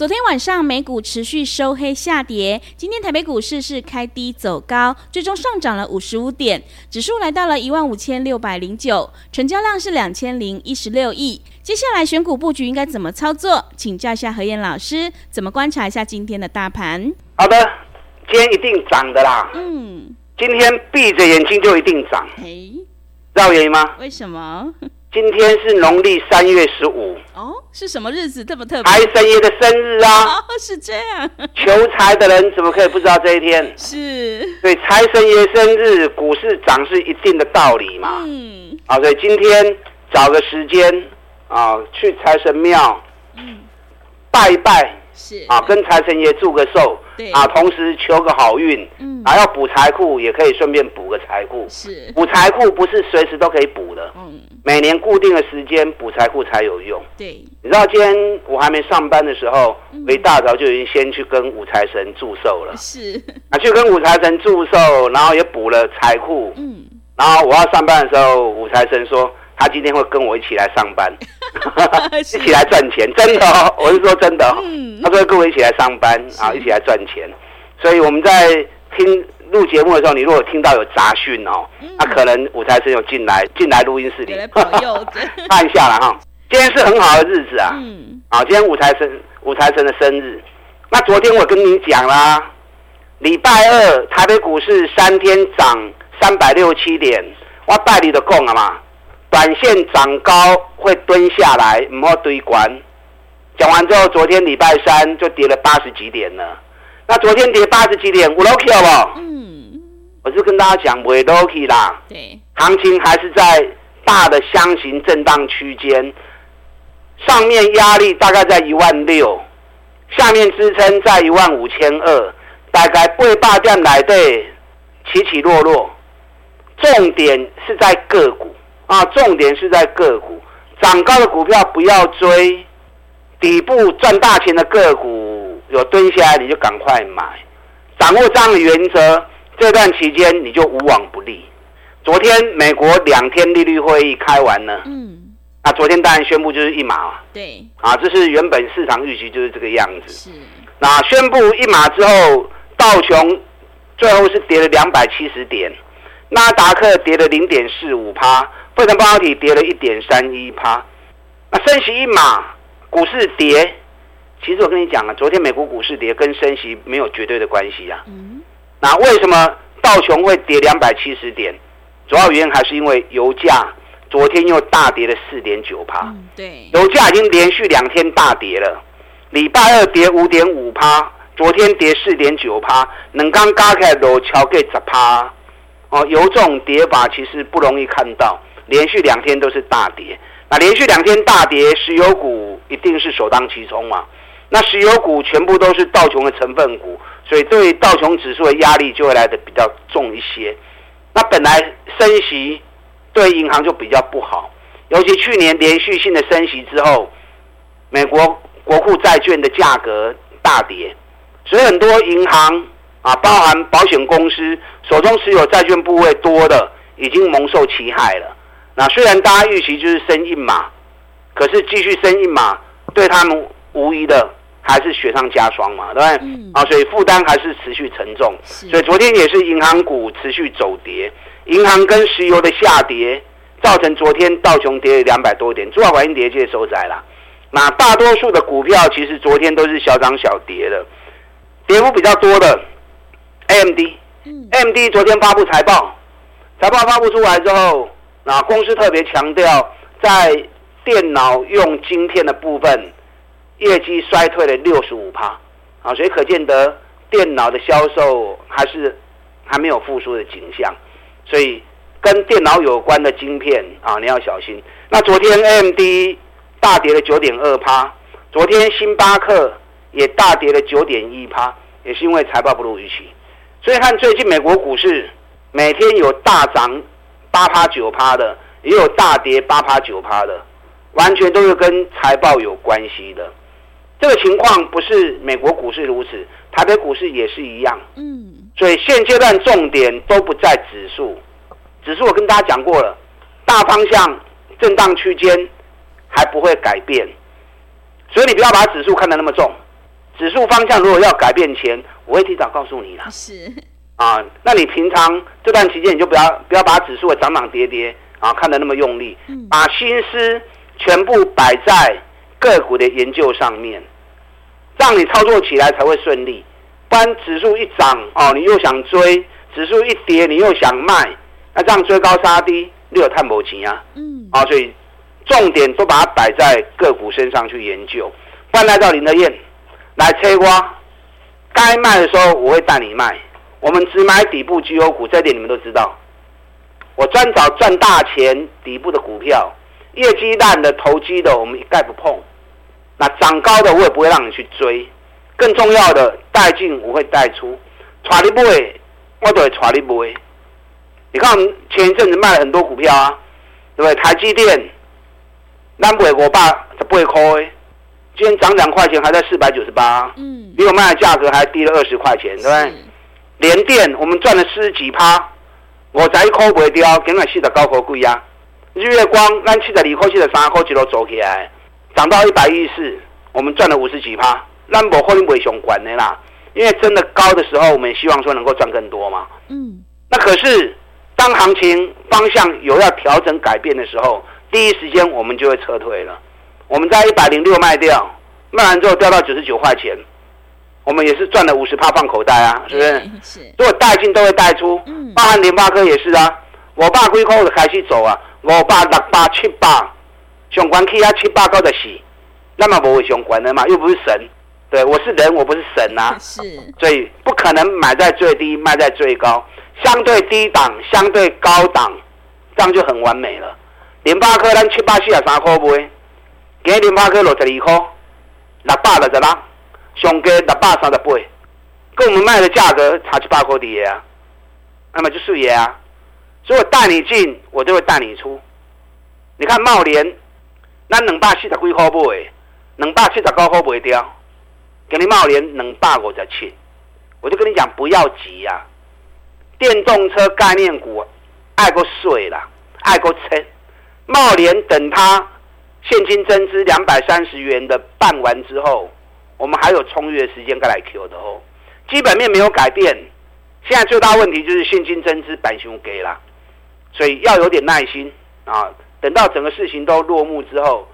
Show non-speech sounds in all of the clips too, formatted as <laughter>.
昨天晚上美股持续收黑下跌，今天台北股市是开低走高，最终上涨了五十五点，指数来到了一万五千六百零九，成交量是两千零一十六亿。接下来选股布局应该怎么操作？请教一下何燕老师，怎么观察一下今天的大盘？好的，今天一定涨的啦。嗯，今天闭着眼睛就一定涨。嘿，知道原因吗？为什么？今天是农历三月十五哦，是什么日子这么特别？财神爷的生日啊！哦，是这样。求财的人怎么可以不知道这一天？是。对，财神爷生日，股市涨是一定的道理嘛。嗯。啊，所以今天找个时间啊，去财神庙，嗯，拜一拜。是。啊，跟财神爷祝个寿，对。啊，同时求个好运，嗯，啊，要补财库也可以顺便补个财库，是。补财库不是随时都可以补的，嗯，每年固定的时间补财库才有用，对，你知道今天我还没上班的时候，嗯、我一大早就已经先去跟五财神祝寿了，是，啊，去跟五财神祝寿，然后也补了财库，嗯，然后我要上班的时候，五财神说。他今天会跟我一起来上班，<laughs> <laughs> 一起来赚钱，真的哦，<laughs> 我是说真的哦。他说跟我一起来上班啊，一起来赚钱。所以我们在听录节目的时候，你如果听到有杂讯哦，那可能武财神有进来进来录音室里，看一下了哈。今天是很好的日子啊，啊，今天武财神武财神的生日。那昨天我跟你讲啦，礼拜二台北股市三天涨三百六十七点，我带你的讲了嘛。短线涨高会蹲下来，唔好堆关。讲完之后，昨天礼拜三就跌了八十几点了。那昨天跌八十几点，我 lucky 好不好？嗯，我是跟大家讲，不会 lucky 啦。对，行情还是在大的箱型震荡区间，上面压力大概在一万六，下面支撑在一万五千二，大概八百点来对，起起落落。重点是在个股。啊，重点是在个股，涨高的股票不要追，底部赚大钱的个股有蹲下来你就赶快买，掌握这样的原则，这段期间你就无往不利。昨天美国两天利率会议开完了，嗯，那昨天当然宣布就是一码啊，对，啊，这是原本市场预期就是这个样子，是。那宣布一码之后，道琼最后是跌了两百七十点，纳达克跌了零点四五趴。费城半导体跌了一点三一趴，那升息一码，股市跌。其实我跟你讲啊，昨天美国股市跌跟升息没有绝对的关系啊。嗯。那为什么道琼会跌两百七十点？主要原因还是因为油价昨天又大跌了四点九趴。嗯，对。油价已经连续两天大跌了，礼拜二跌五点五趴，昨天跌四点九趴，能刚加起来都超过十趴。哦，油这种跌法其实不容易看到。连续两天都是大跌，那连续两天大跌，石油股一定是首当其冲嘛？那石油股全部都是道琼的成分股，所以对道琼指数的压力就会来得比较重一些。那本来升息对银行就比较不好，尤其去年连续性的升息之后，美国国库债券的价格大跌，所以很多银行啊，包含保险公司手中持有债券部位多的，已经蒙受其害了。那虽然大家预期就是升一码，可是继续升一码，对他们无疑的还是雪上加霜嘛，对不对？嗯、啊，所以负担还是持续沉重。所以昨天也是银行股持续走跌，银行跟石油的下跌，造成昨天道琼跌了两百多点，主要反映跌界收窄了。那大多数的股票其实昨天都是小涨小跌的，跌幅比较多的 AMD，AMD 昨天发布财报，财报发布出来之后。那公司特别强调，在电脑用晶片的部分，业绩衰退了六十五趴，啊，所以可见得电脑的销售还是还没有复苏的景象，所以跟电脑有关的晶片啊，你要小心。那昨天 AMD 大跌了九点二趴，昨天星巴克也大跌了九点一趴，也是因为财报不如预期。所以看最近美国股市，每天有大涨八趴九趴的，也有大跌八趴九趴的，完全都是跟财报有关系的。这个情况不是美国股市如此，台北股市也是一样。嗯，所以现阶段重点都不在指数，指数我跟大家讲过了，大方向震荡区间还不会改变，所以你不要把指数看得那么重。指数方向如果要改变前，我会提早告诉你啦。是啊，那你平常这段期间你就不要不要把指数的涨涨跌跌啊看得那么用力，把心思全部摆在个股的研究上面。让你操作起来才会顺利，不然指数一涨哦，你又想追；指数一跌，你又想卖，那这样追高杀低，你有探不钱啊？嗯，啊，所以重点都把它摆在个股身上去研究。不然来到林德燕来催瓜，该卖的时候我会带你卖。我们只买底部绩优股，这一点你们都知道。我专找赚大钱底部的股票，业绩烂的、投机的，我们一概不碰。那涨高的我也不会让你去追，更重要的带进我会带出，带你买，我都会带你买。你看我们前一阵子卖了很多股票啊，对不对？台积电，南北我爸才不会亏，今天涨两块钱还在四百九十八，嗯，比我卖的价格还低了二十块钱，对不对？联电我们赚了四十几趴，我才一块不会掉，今日四十九块贵啊。日月光咱七十二块、七十三块一路走起来。涨到一百一十四，我们赚了五十几趴，那不后面不会熊管的啦，因为真的高的时候，我们也希望说能够赚更多嘛。嗯，那可是当行情方向有要调整改变的时候，第一时间我们就会撤退了。我们在一百零六卖掉，卖完之后掉到九十九块钱，我们也是赚了五十帕放口袋啊，是不是？是。如果带进都会带出，嗯，包含联发科也是啊。我爸归空就开始走啊，我爸六八七八。上关去啊七八高的洗，那么不会上关的嘛？又不是神，对，我是人，我不是神啊。<laughs> 是，所以不可能买在最低，卖在最高，相对低档，相对高档，这样就很完美了。联发科咱七八四啊三块卖，今日联发科落十二块，六百六十六，上价六百三十八，跟我们卖的价格差七八块的啊，那么就是也啊。所以我带你进，我就会带你出。你看茂联。那两百四十几块买，两百七十九块卖掉，给你茂联两百五十七，我就跟你讲不要急呀、啊。电动车概念股爱过水啦，爱过车。茂联等它现金增资两百三十元的办完之后，我们还有充裕的时间再来 Q 的哦。基本面没有改变，现在最大问题就是现金增资板熊给了，所以要有点耐心啊。等到整个事情都落幕之后，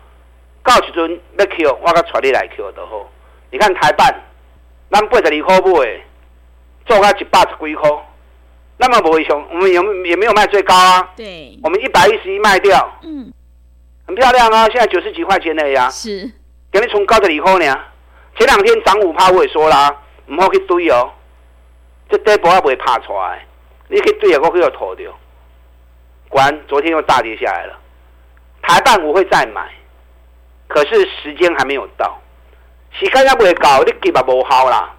告时阵要 Q，我甲传你来 Q 的好。你看台办，咱八十二块买，做到一百十几块，那么不会熊，我们有也没有卖最高啊。对，我们一百一十一卖掉，嗯，很漂亮啊。现在九十几块钱了呀，是，给你从高的二块呢。前两天涨五趴，我也说啦，唔好去追哦，这底部也不会爬出来，你可以追啊，我可以有拖掉。果然，昨天又大跌下来了。台半我会再买，可是时间还没有到，时间还没到，你急嘛无效啦。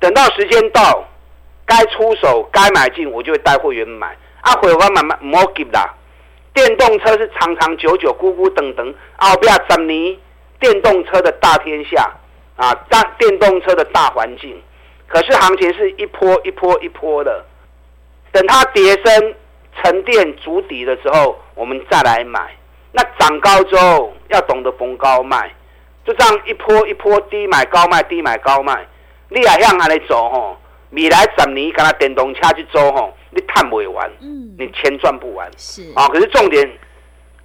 等到时间到，该出手该买进，我就会带会员买。啊，会员慢慢唔好急啦。电动车是长长久久、孤孤等等，后边十年电动车的大天下啊，大电动车的大环境。可是行情是一波一波一波的，等它跌升沉淀足底的时候，我们再来买。那涨高之后要懂得逢高卖，就这样一波一波低买高卖，低买高卖。你也向那里走吼，未来十年跟他电动车去走吼，你赚不完，嗯，你钱赚不完。是啊，可是重点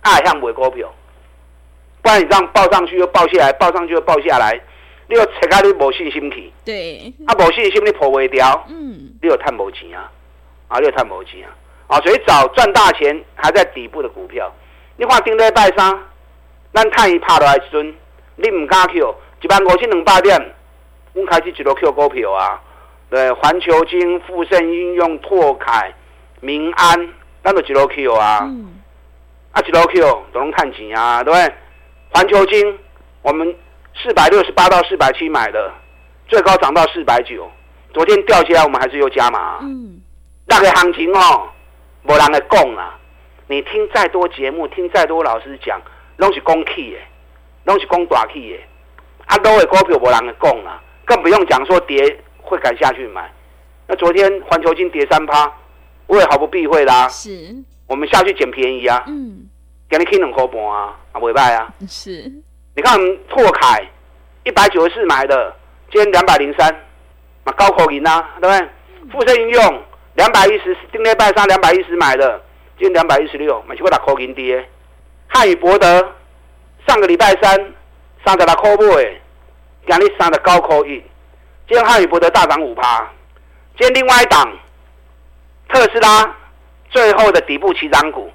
爱向买股票，不然你这样报上去又报下来，报上去又报下来，你又切开你无信心去。对，啊，无信心你破未掉，嗯，你又赚无钱啊，啊，你又赚无钱啊，啊，所以找赚大钱还在底部的股票。你看顶礼拜三，咱探一拍落来时阵，你唔敢 Q，一万五千两百点，阮开始一路 Q 股票啊。对，环球金、富盛应用、拓凯、民安咱就一路 Q 啊，嗯、啊一路 Q 都能看钱啊，对不对？环球金，我们四百六十八到四百七买的，最高涨到四百九，昨天掉下来，我们还是又加码。嗯，那个行情哦，没人来讲啊，你听再多节目，听再多老师讲，拢是讲气的，拢是讲大气的，啊，都会股票没人来讲啊，更不用讲说跌会敢下去买。那昨天环球金跌三趴，我也毫不避讳啦。是，我们下去捡便宜啊。嗯，给你听两块半啊，啊，尾拜啊。是，你看拓凯一百九十四买的，今天两百零三，嘛高口银啊，对不对？富盛应用两百一十，今天拜上两百一十买的，今天两百一十六，买起过打口银跌。汉语博德上个礼拜三三十六块半，今日三十高口银，今天汉语博德大涨五趴。今天另外一档特斯拉最后的底部起涨股，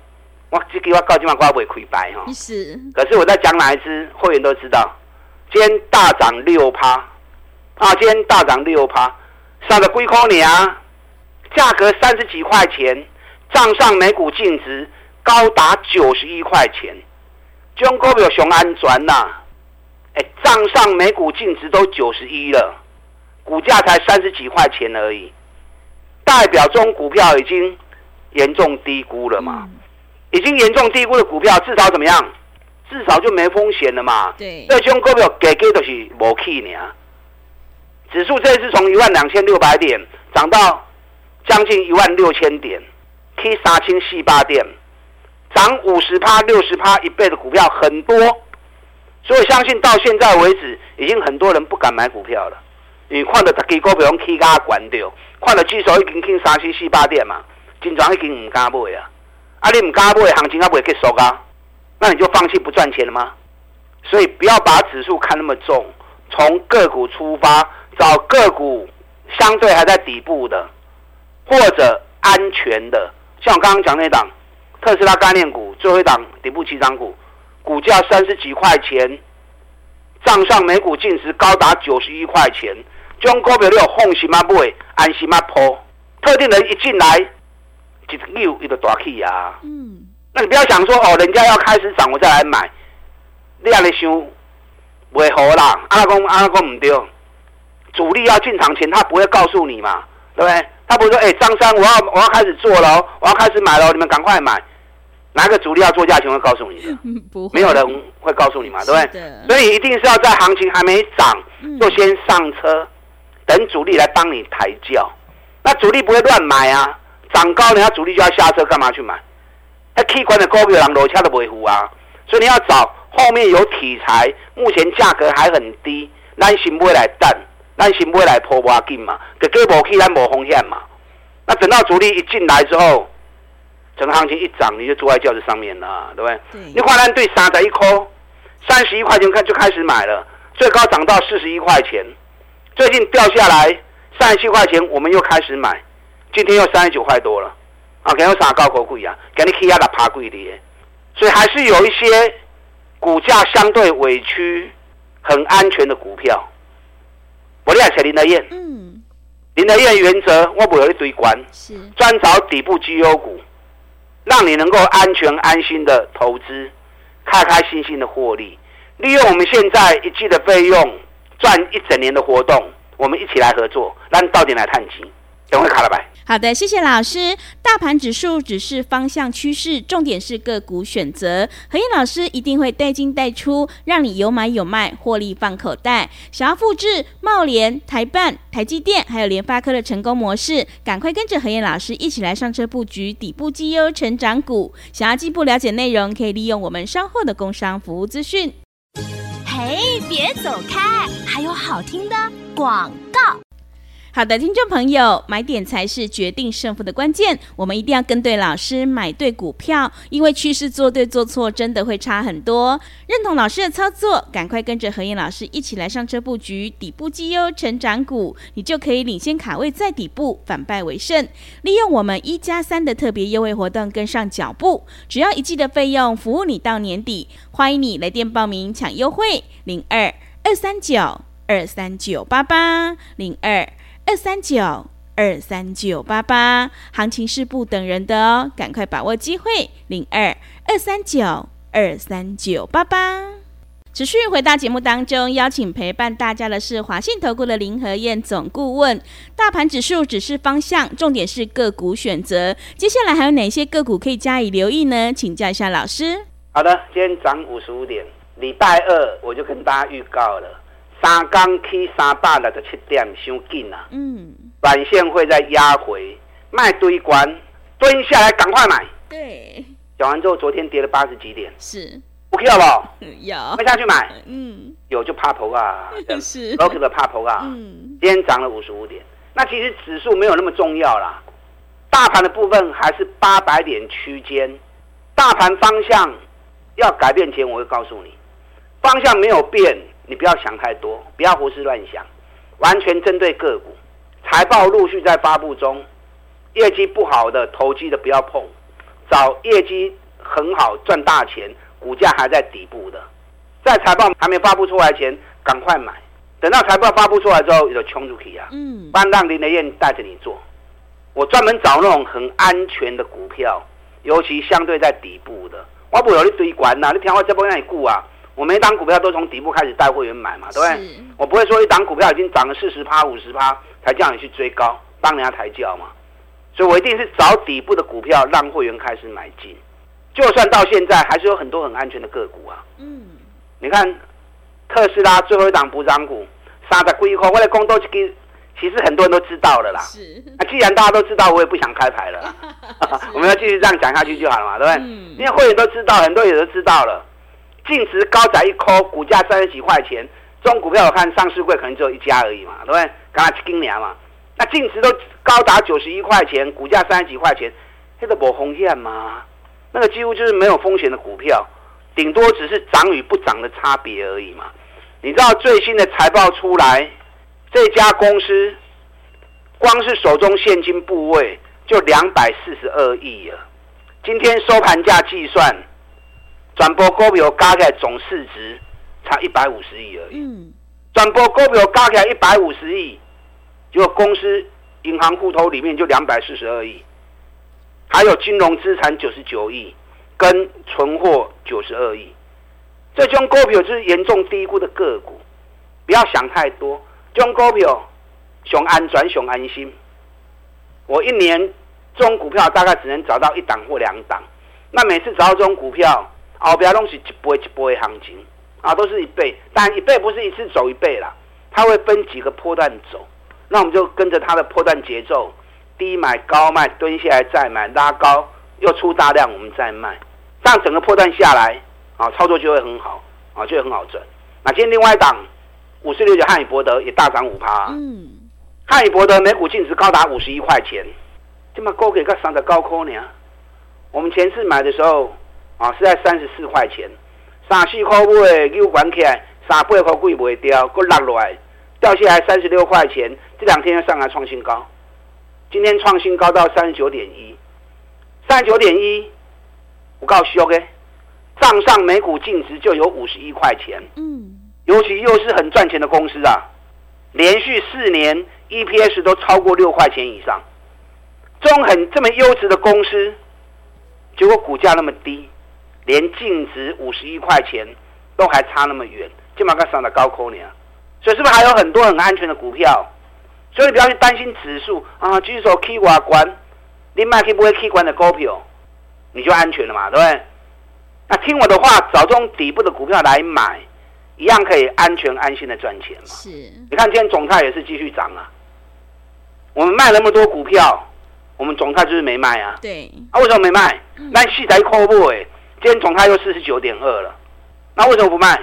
我只给我告今晚挂尾亏白哈。是。可是我在讲哪一支会员都知道，今天大涨六趴啊！今天大涨六趴，上了龟壳年啊，价格三十几块钱，账上每股净值高达九十一块钱，中国有熊安转呐，哎，账上每股净值都九十一了。股价才三十几块钱而已，代表中股票已经严重低估了嘛？已经严重低估的股票，至少怎么样？至少就没风险了嘛？对，这种股票给给都是无去呢。指数这次从一万两千六百点涨到将近一万六千点，K 杀青细八点，涨五十趴、六十趴一倍的股票很多，所以相信到现在为止，已经很多人不敢买股票了。你看到十支股票拢起价关掉，看到指数已经去三七四八点嘛，真庄已经唔敢买啊！啊，你唔敢买，行情还不会结束啊？那你就放弃不赚钱了吗？所以不要把指数看那么重，从个股出发，找个股相对还在底部的，或者安全的，像我刚刚讲那档特斯拉概念股，最后一档底部起涨股，股价三十几块钱，账上每股净值高达九十一块钱。中股票你有放心啊买，安心啊抛，特定人一进来，一溜一个大气啊。嗯，那你不要想说哦，人家要开始涨我再来买，你安尼想，袂好啦。阿拉公阿拉公唔对，主力要进场前他不会告诉你嘛，对不对？他不会说，哎、欸，张三，我要我要开始做了，我要开始买了，你们赶快买。哪个主力要做价钱会告诉你的？<laughs> 不会，没有人会告诉你嘛，对不对？所以一定是要在行情还没涨，就先上车。等主力来帮你抬轿，那主力不会乱买啊，涨高人家主力就要下车，干嘛去买？那 K 管的高票人楼下都不会糊啊，所以你要找后面有题材，目前价格还很低，咱先买来等，咱先买来破挖金嘛，给给无去咱无风险嘛。那等到主力一进来之后，整个行情一涨，你就坐在轿子上面了，对不对？对你换单对三十一块，三十一块钱看就开始买了，最高涨到四十一块钱。最近掉下来三十七块钱，我们又开始买，今天又三十九块多了，啊，给我啥高股贵啊？给你 K 压的爬贵的耶，所以还是有一些股价相对委屈、很安全的股票。我厉害，林德燕，嗯，林德燕原则，我不有一堆关，是专找底部绩优股，让你能够安全安心的投资，开开心心的获利，利用我们现在一季的费用。赚一整年的活动，我们一起来合作，让到底来探金。等会卡了呗。好的，谢谢老师。大盘指数只是方向趋势，重点是个股选择。何燕老师一定会带进带出，让你有买有卖，获利放口袋。想要复制茂联、台办、台积电还有联发科的成功模式，赶快跟着何燕老师一起来上车布局底部绩优成长股。想要进一步了解内容，可以利用我们稍后的工商服务资讯。嘿，别走开，还有好听的广告。好的，听众朋友，买点才是决定胜负的关键。我们一定要跟对老师，买对股票，因为趋势做对做错真的会差很多。认同老师的操作，赶快跟着何燕老师一起来上车布局底部绩优成长股，你就可以领先卡位在底部，反败为胜。利用我们一加三的特别优惠活动，跟上脚步，只要一季的费用，服务你到年底。欢迎你来电报名抢优惠，零二二三九二三九八八零二。二三九二三九八八，行情是不等人的哦，赶快把握机会，零二二三九二三九八八。持续回到节目当中，邀请陪伴大家的是华信投顾的林和燕总顾问。大盘指数只是方向，重点是个股选择。接下来还有哪些个股可以加以留意呢？请教一下老师。好的，今天涨五十五点，礼拜二我就跟大家预告了，三刚 K 三百六十七点，伤紧啊。嗯。短线会再压回，卖堆关，蹲下来赶快买。对。讲完之后，昨天跌了八十几点。是。不要了，<laughs> 有。快下去买。嗯。有就怕头啊。<laughs> 是 OK 的怕头啊。嗯。今天涨了五十五点，那其实指数没有那么重要啦。大盘的部分还是八百点区间，大盘方向要改变前，我会告诉你，方向没有变，你不要想太多，不要胡思乱想，完全针对个股。财报陆续在发布中，业绩不好的、投机的不要碰，找业绩很好、赚大钱、股价还在底部的，在财报还没发布出来前赶快买，等到财报发布出来之后，你就冲出去啊！嗯，班让林德燕带着你做，我专门找那种很安全的股票，尤其相对在底部的，我不有一堆管呐，你听我这波让你顾啊！我每档股票都从底部开始带会员买嘛，对不对？我不会说一档股票已经涨了四十趴、五十趴。才叫你去追高，帮人家抬轿嘛，所以我一定是找底部的股票，让会员开始买进。就算到现在，还是有很多很安全的个股啊。嗯，你看特斯拉最后一档补涨股，三十几块，我来讲多几个，其实很多人都知道了啦。是。那既然大家都知道，我也不想开牌了。<laughs> 我们要继续这样讲下去就好了嘛，对不对？嗯。因为会员都知道，很多人都知道了。净值高载一扣，股价三十几块钱，这种股票我看上市柜可能只有一家而已嘛，对不对？刚才今年嘛，那净值都高达九十一块钱，股价三十几块钱，那个没风险吗？那个几乎就是没有风险的股票，顶多只是涨与不涨的差别而已嘛。你知道最新的财报出来，这家公司光是手中现金部位就两百四十二亿了。今天收盘价计算，转播股票加起来总市值差一百五十亿而已。嗯。转播股票加起来一百五十亿。结果公司银行户头里面就两百四十二亿，还有金融资产九十九亿，跟存货九十二亿。这种股票就是严重低估的个股，不要想太多。这种股票熊安转熊安心。我一年这种股票大概只能找到一档或两档，那每次找到这种股票，后边东西一倍一倍行情啊，都是一倍，但一倍不是一次走一倍啦，它会分几个波段走。那我们就跟着它的波段节奏，低买高卖，蹲下来再买，拉高又出大量，我们再卖，这样整个波段下来啊，操作就会很好啊，就会很好赚。那今天另外一档五四六九汉语博德也大涨五趴，嗯，汉语博德每股净值高达五十一块钱，这么高给个三的高科呢？我们前次买的时候啊是在三十四块钱，三四块买，又关起来，三八块贵不会掉，搁落落来。掉下来三十六块钱，这两天又上来创新高，今天创新高到三十九点一，三十九点一，我告诉你，账上每股净值就有五十一块钱，嗯，尤其又是很赚钱的公司啊，连续四年 EPS 都超过六块钱以上，这种很这么优质的公司，结果股价那么低，连净值五十一块钱都还差那么远，这么个上的高科呢？所以是不是还有很多很安全的股票？所以你不要去担心指数啊，举手 K 挂关，你买可不会 K 关的股票，你就安全了嘛，对不对？那听我的话，找这种底部的股票来买，一样可以安全安心的赚钱嘛。是。你看今天总泰也是继续涨啊。我们卖那么多股票，我们总泰就是没卖啊。对。啊，为什么没卖？<clears throat> 那细仔扣不？哎，今天总泰又四十九点二了，那为什么不卖？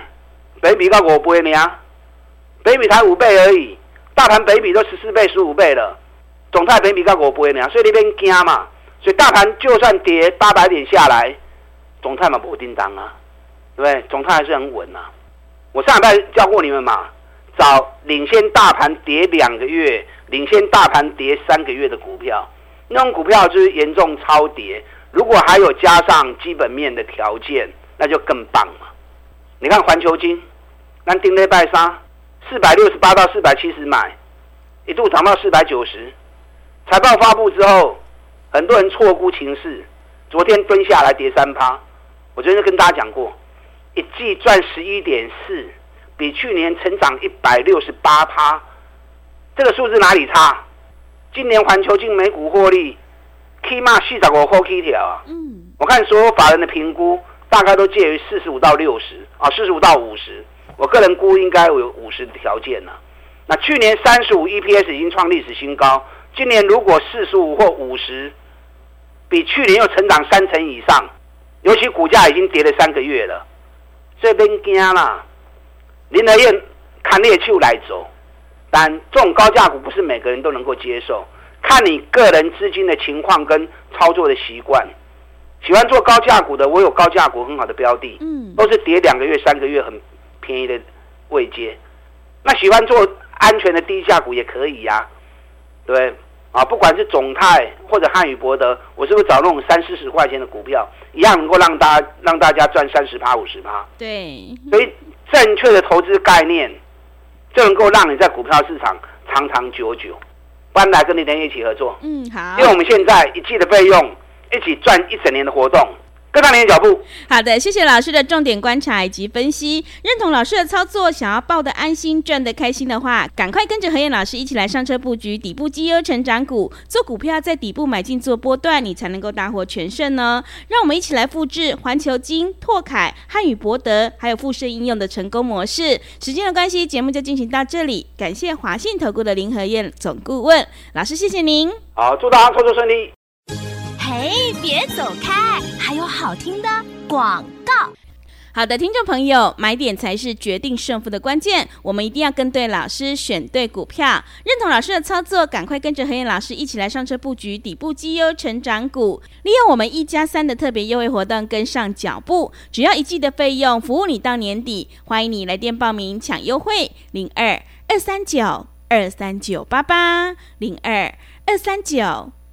北比高我不会你啊。北比才五倍而已，大盘北比都十四倍、十五倍了，总泰北比高我不会那样，所以那边惊嘛，所以大盘就算跌八百点下来，总泰嘛不叮当啊，对不对？总泰还是很稳啊。我上礼拜教过你们嘛，找领先大盘跌两个月、领先大盘跌三个月的股票，那种股票就是严重超跌，如果还有加上基本面的条件，那就更棒了。你看环球金，那丁内拜沙。四百六十八到四百七十买，一度涨到四百九十，财报发布之后，很多人错估情势，昨天蹲下来跌三趴。我昨天跟大家讲过，一季赚十一点四，比去年成长一百六十八趴，这个数字哪里差？今年环球金每股获利起码四十五块起跳啊！嗯，我看所有法人的评估大概都介于四十五到六十啊，四十五到五十，我个人估应该有五十的条件呢。那去年三十五 EPS 已经创历史新高，今年如果四十五或五十，比去年又成长三成以上，尤其股价已经跌了三个月了，这边惊啦！林德燕看猎手来走，但这种高价股不是每个人都能够接受，看你个人资金的情况跟操作的习惯。喜欢做高价股的，我有高价股很好的标的，嗯，都是跌两个月、三个月很便宜的位阶。那喜欢做。安全的低价股也可以呀、啊，对啊，不管是总泰或者汉语博德，我是不是找那种三四十块钱的股票，一样能够让大家让大家赚三十趴五十趴？对，所以正确的投资概念，就能够让你在股票市场长长久久。不然来跟立天一起合作，嗯，好，因为我们现在一季的费用，一起赚一整年的活动。跟上您的脚步。好的，谢谢老师的重点观察以及分析。认同老师的操作，想要抱得安心、赚得开心的话，赶快跟着何燕老师一起来上车布局底部绩优成长股。做股票在底部买进做波段，你才能够大获全胜呢。让我们一起来复制环球金、拓凯、汉语博德，还有富盛应用的成功模式。时间的关系，节目就进行到这里。感谢华信投顾的林和燕总顾问老师，谢谢您。好，祝大家操作顺利。嘿，别走开，还有好听的广告。好的，听众朋友，买点才是决定胜负的关键，我们一定要跟对老师，选对股票，认同老师的操作，赶快跟着何燕老师一起来上车布局底部绩优成长股，利用我们一加三的特别优惠活动跟上脚步，只要一季的费用，服务你到年底，欢迎你来电报名抢优惠，零二二三九二三九八八零二二三九。